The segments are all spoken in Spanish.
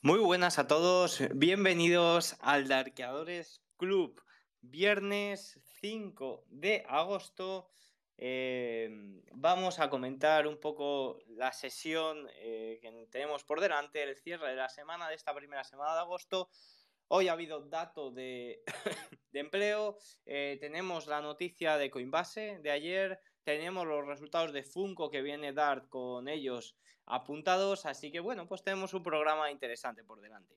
Muy buenas a todos, bienvenidos al Darkeadores Club. Viernes 5 de agosto eh, vamos a comentar un poco la sesión eh, que tenemos por delante, el cierre de la semana, de esta primera semana de agosto. Hoy ha habido dato de, empleo, eh, tenemos la noticia de Coinbase de ayer, tenemos los resultados de Funko que viene Dart con ellos apuntados, así que bueno, pues tenemos un programa interesante por delante.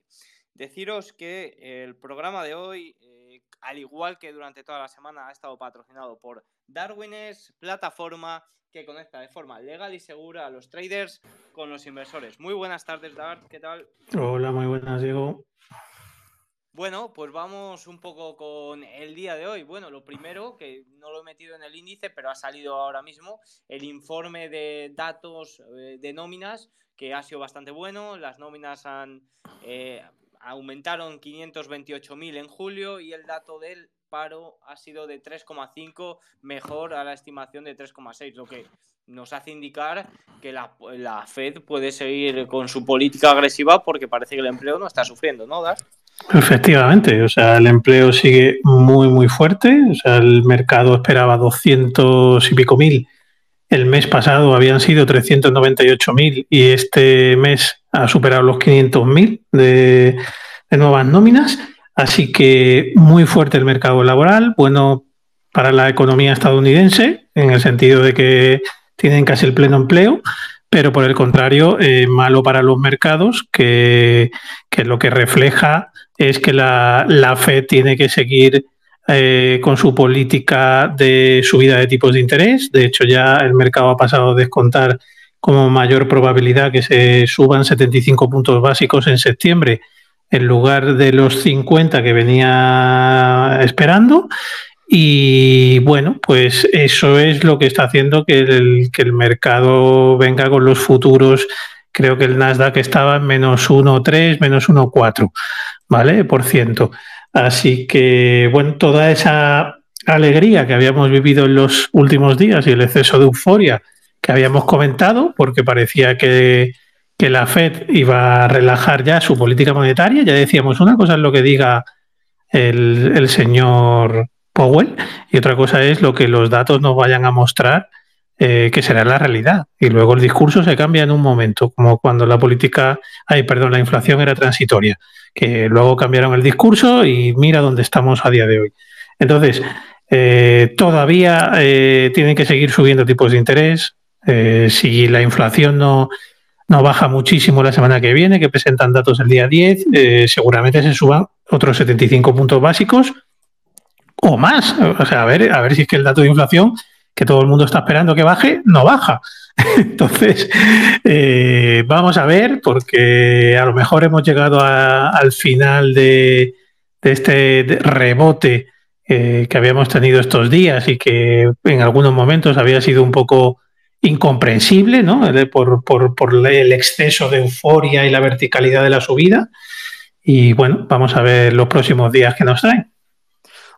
Deciros que el programa de hoy, eh, al igual que durante toda la semana, ha estado patrocinado por Darwines, plataforma que conecta de forma legal y segura a los traders con los inversores. Muy buenas tardes, Dart, ¿qué tal? Hola, muy buenas, Diego. Bueno, pues vamos un poco con el día de hoy. Bueno, lo primero, que no lo he metido en el índice, pero ha salido ahora mismo, el informe de datos eh, de nóminas, que ha sido bastante bueno. Las nóminas han eh, aumentaron 528.000 en julio y el dato del paro ha sido de 3,5, mejor a la estimación de 3,6, lo que nos hace indicar que la, la, Fed puede seguir con su política agresiva porque parece que el empleo no está sufriendo, ¿no, Dar? Efectivamente, o sea, el empleo sigue muy, muy fuerte. O sea, el mercado esperaba 200 y pico mil. El mes pasado habían sido 398 mil y este mes ha superado los 500 mil de, de nuevas nóminas. Así que muy fuerte el mercado laboral, bueno para la economía estadounidense, en el sentido de que tienen casi el pleno empleo, pero por el contrario, eh, malo para los mercados, que, que, lo que refleja es que la, la Fed tiene que seguir eh, con su política de subida de tipos de interés. De hecho, ya el mercado ha pasado a descontar como mayor probabilidad que se suban 75 puntos básicos en septiembre en lugar de los 50 que venía esperando. Y bueno, pues eso es lo que está haciendo que el, que el mercado venga con los futuros. Creo que el Nasdaq estaba en menos 1,3, menos 1,4, ¿vale? Por ciento. Así que, bueno, toda esa alegría que habíamos vivido en los últimos días y el exceso de euforia que habíamos comentado, porque parecía que, que la Fed iba a relajar ya su política monetaria, ya decíamos, una cosa es lo que diga el, el señor Powell y otra cosa es lo que los datos nos vayan a mostrar eh, que será la realidad. Y luego el discurso se cambia en un momento, como cuando la política, ay, perdón, la inflación era transitoria, que luego cambiaron el discurso y mira dónde estamos a día de hoy. Entonces, eh, todavía eh, tienen que seguir subiendo tipos de interés. si la inflación no, no baja muchísimo la semana que viene, que presentan datos el día 10, seguramente se suban otros 75 puntos básicos o más. O sea, a ver, a ver si es que el dato de inflación que todo el mundo está esperando que baje, no baja. Entonces, eh, vamos a ver, porque a lo mejor hemos llegado al final de, este rebote eh, que habíamos tenido estos días y que en algunos momentos había sido un poco incomprensible, ¿no? Por, por, por el exceso de euforia y la verticalidad de la subida. Y bueno, vamos a ver los próximos días que nos traen.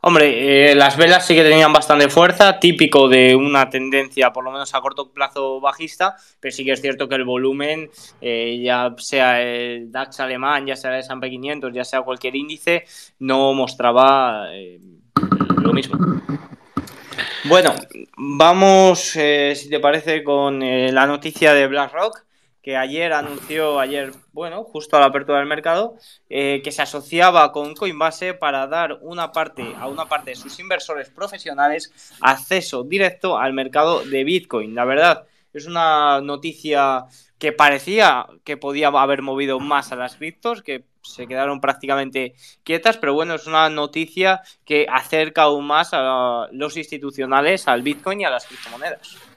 Hombre, eh, las velas sí que tenían bastante fuerza, típico de una tendencia, por lo menos a corto plazo, bajista, pero sí que es cierto que el volumen, eh, ya sea el DAX alemán, ya sea el S&P 500, ya sea cualquier índice, no mostraba eh, lo mismo. Bueno, vamos, si te parece, con la noticia de BlackRock que ayer anunció, ayer, bueno, justo a la apertura del mercado, eh, que se asociaba con Coinbase para dar una parte, a una parte de sus inversores profesionales acceso directo al mercado de Bitcoin. La verdad, es una noticia que parecía que podía haber movido más a las criptos, que se quedaron prácticamente quietas, pero bueno, es una noticia que acerca aún más a los institucionales al Bitcoin y a las criptomonedas.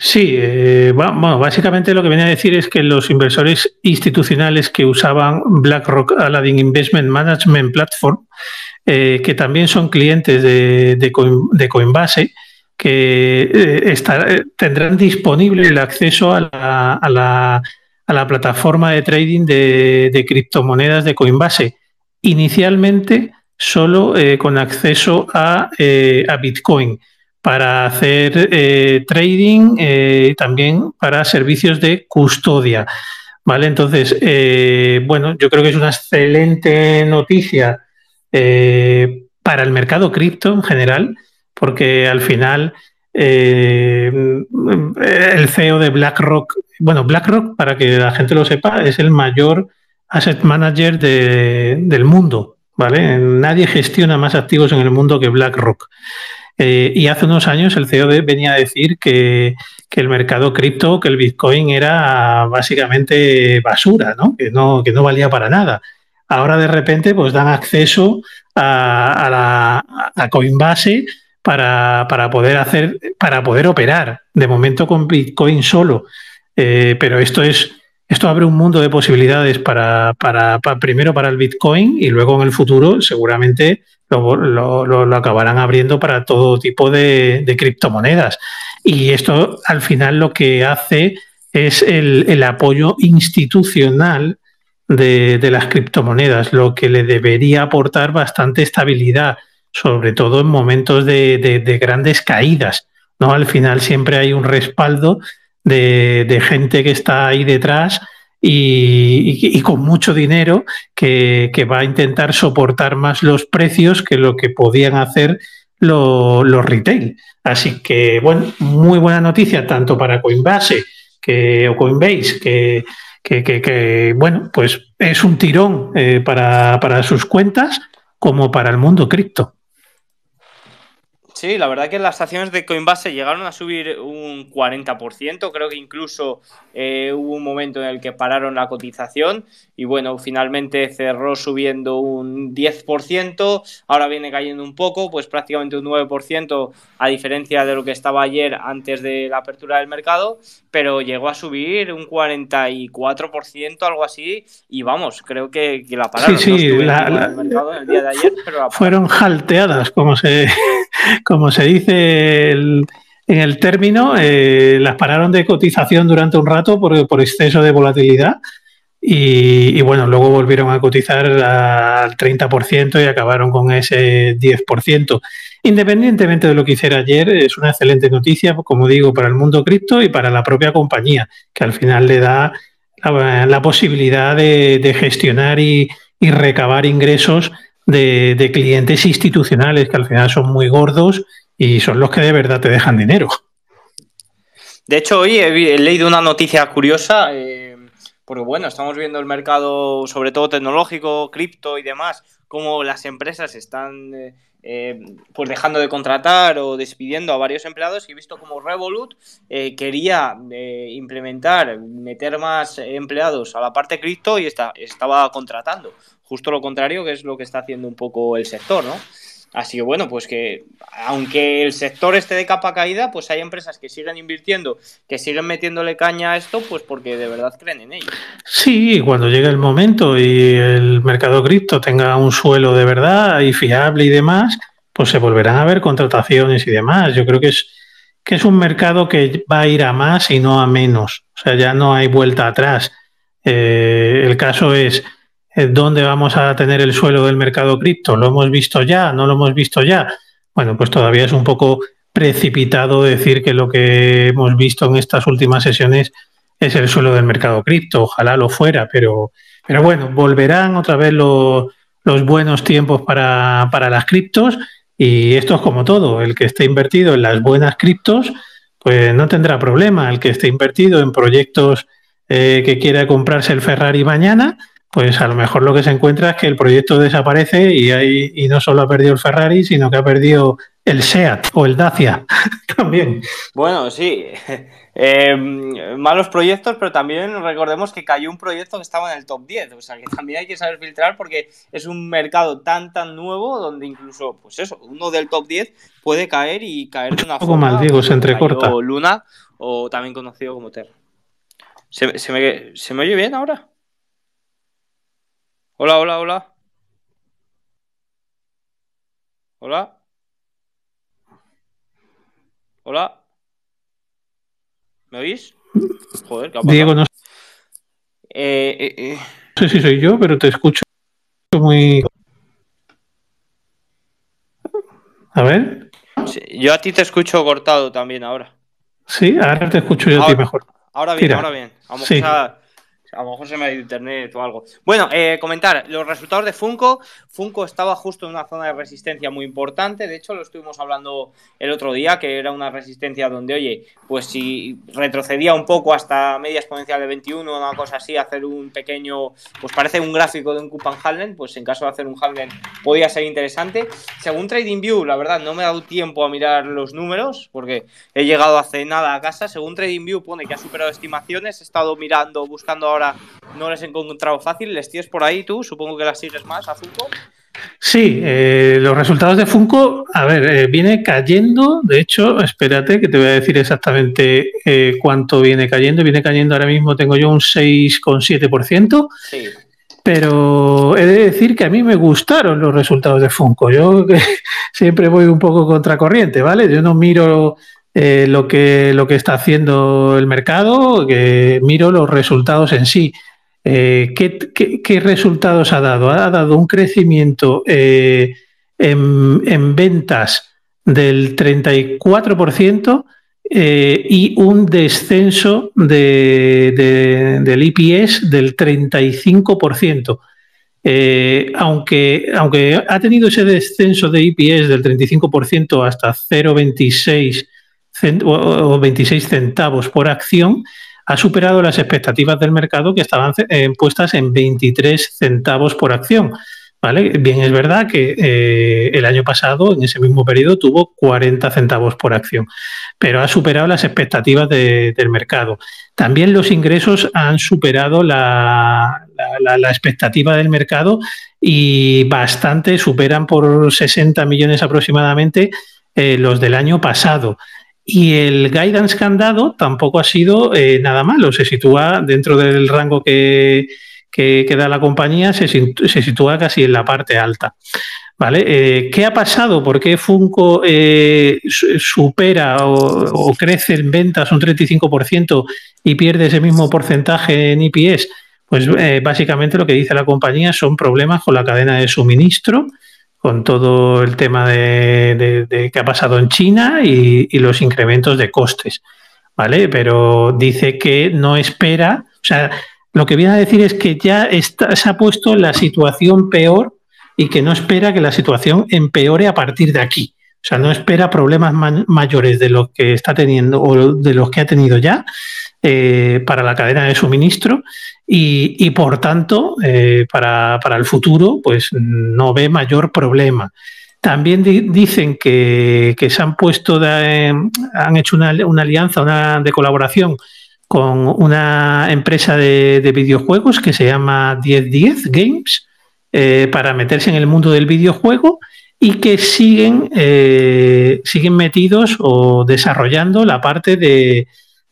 Sí, eh, bueno, básicamente lo que venía a decir es que los inversores institucionales que usaban BlackRock Aladdin Investment Management Platform, eh, que también son clientes de, Coinbase, que eh, tendrán disponible el acceso a la, plataforma de trading de, criptomonedas de Coinbase. Inicialmente solo con acceso a Bitcoin para hacer eh, trading eh, también para servicios de custodia. ¿Vale? Entonces, eh, bueno, yo creo que es una excelente noticia eh, para el mercado cripto en general, porque al final el CEO de BlackRock, bueno, BlackRock, para que la gente lo sepa, es el mayor asset manager del mundo, ¿vale? Nadie gestiona más activos en el mundo que BlackRock. Eh, y hace unos años el CEO venía a decir que, el mercado cripto, que el Bitcoin era básicamente basura, ¿no? Que, ¿no? que no valía para nada. Ahora de repente pues dan acceso a, a Coinbase para, poder hacer, para poder operar. De momento con Bitcoin solo. Eh, pero esto es esto abre un mundo de posibilidades para, primero para el Bitcoin y luego en el futuro seguramente lo, lo, acabarán abriendo para todo tipo de, criptomonedas. Y esto al final lo que hace es el, apoyo institucional de, las criptomonedas, lo que le debería aportar bastante estabilidad, sobre todo en momentos de, de grandes caídas. ¿no? Al final siempre hay un respaldo de, gente que está ahí detrás y, con mucho dinero que, va a intentar soportar más los precios que lo que podían hacer los retail. Así que, bueno, muy buena noticia tanto para Coinbase que, o Coinbase, que, que, bueno, pues es un tirón eh, para, para sus cuentas como para el mundo cripto. Sí, la verdad que las acciones de Coinbase llegaron a subir un 40%, creo que incluso eh, hubo un momento en el que pararon la cotización y bueno, finalmente cerró subiendo un 10%, ahora viene cayendo un poco, pues prácticamente un 9% a diferencia de lo que estaba ayer antes de la apertura del mercado, pero llegó a subir un 44%, algo así, y vamos, creo que, la pararon. Sí, sí, el mercado el día de ayer, pero fueron jalteadas, como se como se dice en el término, eh, las pararon de cotización durante un rato por, exceso de volatilidad y, bueno, luego volvieron a cotizar al 30% y acabaron con ese 10%. Independientemente de lo que hiciera ayer, es una excelente noticia, como digo, para el mundo cripto y para la propia compañía, que al final le da la, posibilidad de, gestionar y, y recabar ingresos de, clientes institucionales que al final son muy gordos y son los que de verdad te dejan dinero. De hecho, hoy he, leído una noticia curiosa, eh, porque bueno, estamos viendo el mercado, sobre todo tecnológico, cripto y demás, cómo las empresas están eh, eh, pues dejando de contratar o despidiendo a varios empleados y he visto como Revolut quería implementar, meter más empleados a la parte cripto y está, estaba contratando justo lo contrario que es lo que está haciendo un poco el sector, ¿no? Así que bueno, pues que aunque el sector esté de capa caída, pues hay empresas que siguen invirtiendo, que siguen metiéndole caña a esto, pues porque de verdad creen en ello. Sí, cuando llegue el momento y el mercado cripto tenga un suelo de verdad y fiable y demás, pues se volverán a ver contrataciones y demás. Yo creo que es, que es un mercado que va a ir a más y no a menos. O sea, ya no hay vuelta atrás. Eh, el caso es ¿Dónde vamos a tener el suelo del mercado cripto? ¿Lo hemos visto ya? ¿No lo hemos visto ya? Bueno, pues todavía es un poco precipitado decir que lo que hemos visto en estas últimas sesiones es el suelo del mercado cripto. Ojalá lo fuera, pero, pero bueno, volverán otra vez los buenos tiempos para, las criptos y esto es como todo. El que esté invertido en las buenas criptos, pues no tendrá problema. El que esté invertido en proyectos eh, que quiera comprarse el Ferrari mañana, pues a lo mejor lo que se encuentra es que el proyecto desaparece y, hay, y no solo ha perdido el Ferrari, sino que ha perdido el SEAT o el Dacia también. Bueno, sí. Eh, malos proyectos, pero también recordemos que cayó un proyecto que estaba en el top 10. O sea que también hay que saber filtrar porque es un mercado tan, tan nuevo donde incluso, pues eso, uno del top 10 puede caer y caer de una forma. mal, Diego, se entrecorta. O Luna, o también conocido como Terra. ¿Se, se, me, ¿Se me oye bien ahora? Hola, hola, hola. Hola. Hola. ¿Me oís? Joder, ¿qué Diego, no eh, eh, eh. No sé si soy yo, pero te escucho muy. A ver. yo a ti te escucho cortado también ahora. Sí, ahora te escucho yo a ti mejor. Ahora bien, ahora bien. Vamos a A lo mejor se me ha ido internet o algo. Bueno, eh, comentar los resultados de Funko. Funko estaba justo en una zona de resistencia muy importante. De hecho, lo estuvimos hablando el otro día, que era una resistencia donde, oye, pues si retrocedía un poco hasta media exponencial de 21 o una cosa así, hacer un pequeño, pues parece un gráfico de un Coupon Halden, pues en caso de hacer un Halden podía ser interesante. Según TradingView, la verdad, no me he dado tiempo a mirar los números porque he llegado hace nada a casa. Según TradingView pone que ha superado estimaciones. He estado mirando, buscando ahora no les he encontrado fácil. ¿Les tienes por ahí tú? Supongo que las sigues más a Funko. Sí, eh, los resultados de Funko, a ver, eh, viene cayendo. De hecho, espérate que te voy a decir exactamente eh, cuánto viene cayendo. Viene cayendo ahora mismo, tengo yo un 6,7%. Sí. Pero he de decir que a mí me gustaron los resultados de Funko. Yo siempre voy un poco contracorriente, ¿vale? Yo no miro lo, que, lo que está haciendo el mercado, que miro los resultados en sí. Eh, ¿qué, resultados ha dado? Ha dado un crecimiento eh, en, ventas del 34% eh, y un descenso del IPS del 35%. aunque, aunque ha tenido ese descenso de IPS del 35% hasta 0,26 o 26 centavos por acción, ha superado las expectativas del mercado que estaban eh, puestas en 23 centavos por acción. ¿Vale? Bien, es verdad que eh, el año pasado, en ese mismo periodo, tuvo 40 centavos por acción, pero ha superado las expectativas del mercado. También los ingresos han superado la, expectativa del mercado y bastante, superan por 60 millones aproximadamente eh, los del año pasado. Y el guidance que han dado tampoco ha sido eh, nada malo, se sitúa dentro del rango que, da la compañía, se, sitúa casi en la parte alta. ¿Vale? Eh, ¿Qué ha pasado? ¿Por qué Funko eh, supera o, crece en ventas un 35% y pierde ese mismo porcentaje en IPS? Pues básicamente lo que dice la compañía son problemas con la cadena de suministro con todo el tema de, que ha pasado en China y, los incrementos de costes, ¿vale? Pero dice que no espera, o sea, lo que viene a decir es que ya se ha puesto la situación peor y que no espera que la situación empeore a partir de aquí. O sea, no espera problemas mayores de los que está teniendo o de los que ha tenido ya eh, para la cadena de suministro y, por tanto, eh, para, el futuro, pues no ve mayor problema. También dicen que, se han puesto, han hecho una, alianza una, de colaboración con una empresa de, videojuegos que se llama 1010 Games eh, para meterse en el mundo del videojuego y que siguen, siguen metidos o desarrollando la parte de,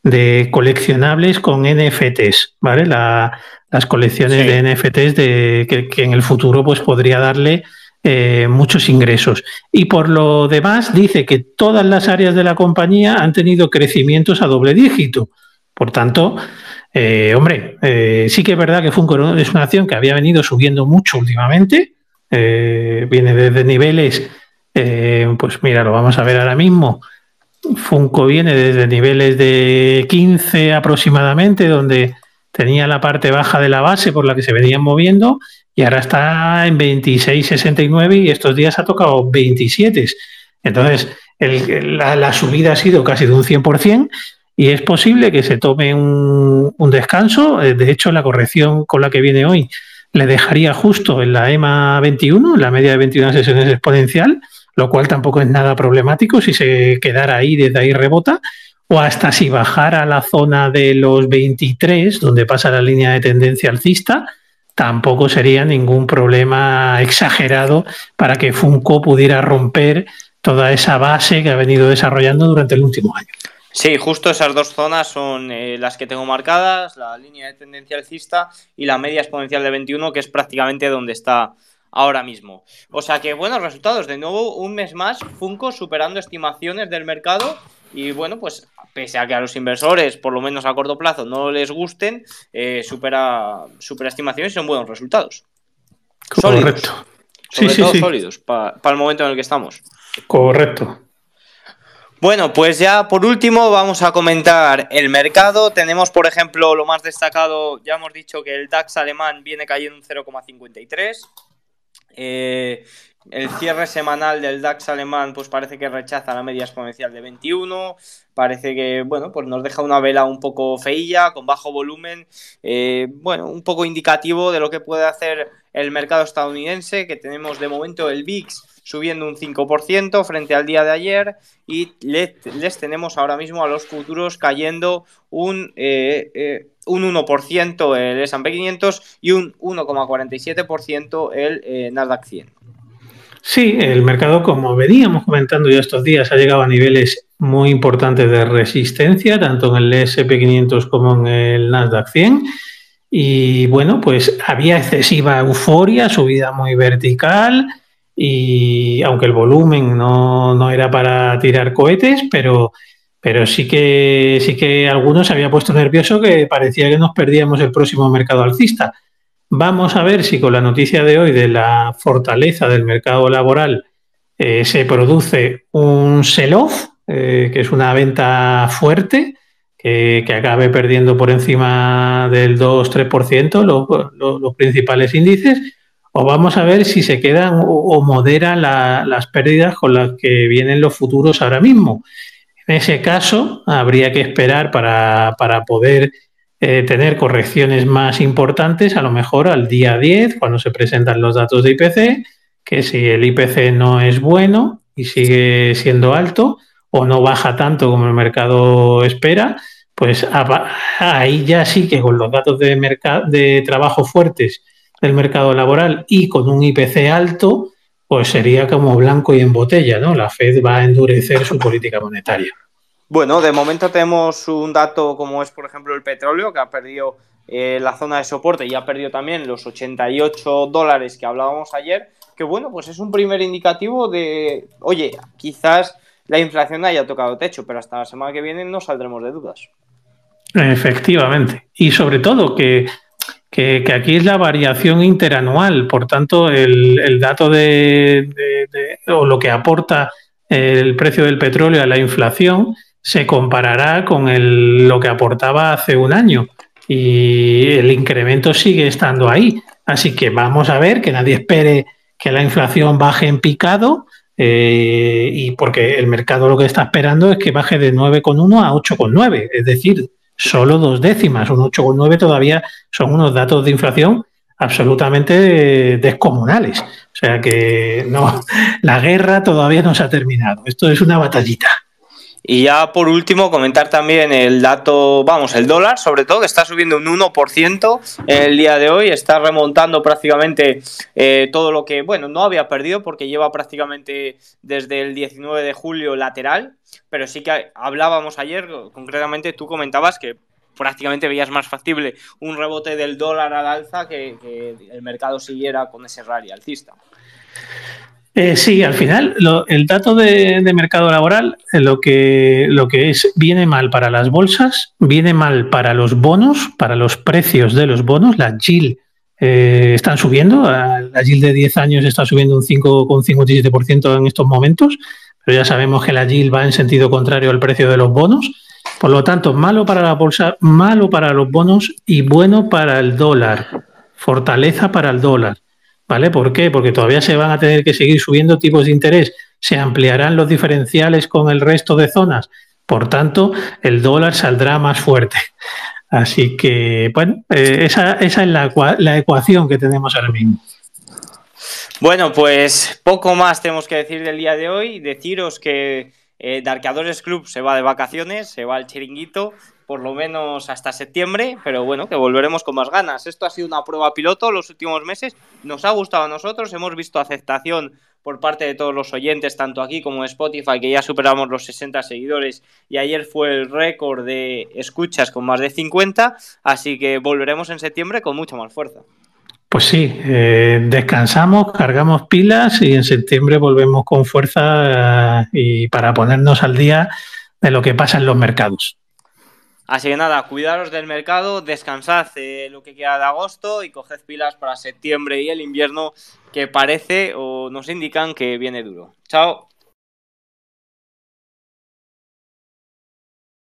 de coleccionables con NFTs, ¿vale? las colecciones de NFTs de, que, en el futuro pues, podría darle eh, muchos ingresos. Y por lo demás, dice que todas las áreas de la compañía han tenido crecimientos a doble dígito. Por tanto, eh, hombre, eh, sí que es verdad que Funko es una acción que había venido subiendo mucho últimamente. viene desde niveles, pues mira, lo vamos a ver ahora mismo, Funko viene desde niveles de 15 aproximadamente, donde tenía la parte baja de la base por la que se venían moviendo y ahora está en 26,69 y estos días ha tocado 27. Entonces, la, subida ha sido casi de un 100% y es posible que se tome un, un, descanso. Eh, de hecho, la corrección con la que viene hoy le dejaría justo en la EMA 21, en la media de 21 sesiones exponencial, lo cual tampoco es nada problemático si se quedara ahí, desde ahí rebota, o hasta si bajara a la zona de los 23, donde pasa la línea de tendencia alcista, tampoco sería ningún problema exagerado para que Funko pudiera romper toda esa base que ha venido desarrollando durante el último año. Sí, justo esas dos zonas son eh, las que tengo marcadas, la línea de tendencia alcista y la media exponencial de 21, que es prácticamente donde está ahora mismo. O sea que buenos resultados. De nuevo, un mes más, Funko superando estimaciones del mercado. Y bueno, pues pese a que a los inversores, por lo menos a corto plazo, no les gusten, eh, supera, supera estimaciones y son buenos resultados. Correcto. Sobre todo sólidos para el momento en el que estamos. Correcto. Bueno, pues ya por último vamos a comentar el mercado. Tenemos, por ejemplo, lo más destacado, ya hemos dicho que el DAX alemán viene cayendo un 0,53. Eh, el cierre semanal del DAX alemán pues parece que rechaza la media exponencial de 21, parece que bueno pues nos deja una vela un poco feilla, con bajo volumen, eh, bueno, un poco indicativo de lo que puede hacer el mercado estadounidense, que tenemos de momento el VIX subiendo un 5% frente al día de ayer y les, tenemos ahora mismo a los futuros cayendo un, eh, un 1% el S&P 500 y un 1,47% el Nasdaq 100. Sí, el mercado, como veníamos comentando ya estos días, ha llegado a niveles muy importantes de resistencia, tanto en el SP500 como en el Nasdaq 100. Y bueno, pues había excesiva euforia, subida muy vertical, y aunque el volumen no, era para tirar cohetes, pero, pero sí que sí que algunos se había puesto nervioso que parecía que nos perdíamos el próximo mercado alcista. Vamos a ver si con la noticia de hoy de la fortaleza del mercado laboral eh, se produce un sell-off, eh, que es una venta fuerte, que, acabe perdiendo por encima del 2-3% los, principales índices, o vamos a ver si se quedan o, moderan las pérdidas con las que vienen los futuros ahora mismo. En ese caso, habría que esperar para, para poder eh, tener correcciones más importantes, a lo mejor al día 10, cuando se presentan los datos de IPC, que si el IPC no es bueno y sigue siendo alto o no baja tanto como el mercado espera, pues ahí ya sí que con los datos de, de trabajo fuertes del mercado laboral y con un IPC alto, pues sería como blanco y en botella, ¿no? La Fed va a endurecer su política monetaria. Bueno, de momento tenemos un dato como es, por ejemplo, el petróleo, que ha perdido eh, la zona de soporte y ha perdido también los 88 dólares que hablábamos ayer, que bueno, pues es un primer indicativo de, oye, quizás la inflación haya tocado techo, pero hasta la semana que viene no saldremos de dudas. Efectivamente. Y sobre todo que, aquí es la variación interanual, por tanto, el, dato de, o lo que aporta el precio del petróleo a la inflación se comparará con el, lo que aportaba hace un año y el incremento sigue estando ahí. Así que vamos a ver que nadie espere que la inflación baje en picado eh, y porque el mercado lo que está esperando es que baje de 9,1 a 8,9, es decir, solo dos décimas, un 8,9 todavía son unos datos de inflación absolutamente descomunales. O sea que no, la guerra todavía no se ha terminado. Esto es una batallita. Y ya por último, comentar también el dato, vamos, el dólar, sobre todo, que está subiendo un 1% el día de hoy, está remontando prácticamente eh, todo lo que, bueno, no había perdido porque lleva prácticamente desde el 19 de julio lateral, pero sí que hablábamos ayer, concretamente tú comentabas que prácticamente veías más factible un rebote del dólar al alza que, que el mercado siguiera con ese rally alcista. Eh, sí, al final el dato de, mercado laboral eh, lo, que, lo que es viene mal para las bolsas, viene mal para los bonos, para los precios de los bonos. La GIL eh, están subiendo, la GIL de 10 años está subiendo un 5,57% en estos momentos, pero ya sabemos que la GIL va en sentido contrario al precio de los bonos. Por lo tanto, malo para la bolsa, malo para los bonos y bueno para el dólar. Fortaleza para el dólar. ¿Vale? ¿Por qué? Porque todavía se van a tener que seguir subiendo tipos de interés, se ampliarán los diferenciales con el resto de zonas, por tanto, el dólar saldrá más fuerte. Así que, bueno, eh, esa, esa, es la, la ecuación que tenemos ahora mismo. Bueno, pues poco más tenemos que decir del día de hoy. Deciros que eh, Darkeadores Club se va de vacaciones, se va al chiringuito por lo menos hasta septiembre, pero bueno, que volveremos con más ganas. Esto ha sido una prueba piloto los últimos meses, nos ha gustado a nosotros, hemos visto aceptación por parte de todos los oyentes, tanto aquí como en Spotify, que ya superamos los 60 seguidores y ayer fue el récord de escuchas con más de 50, así que volveremos en septiembre con mucha más fuerza. Pues sí, eh, descansamos, cargamos pilas y en septiembre volvemos con fuerza eh, y para ponernos al día de lo que pasa en los mercados. Así que nada, cuidaros del mercado, descansad eh, lo que queda de agosto y coged pilas para septiembre y el invierno que parece o nos indican que viene duro. Chao.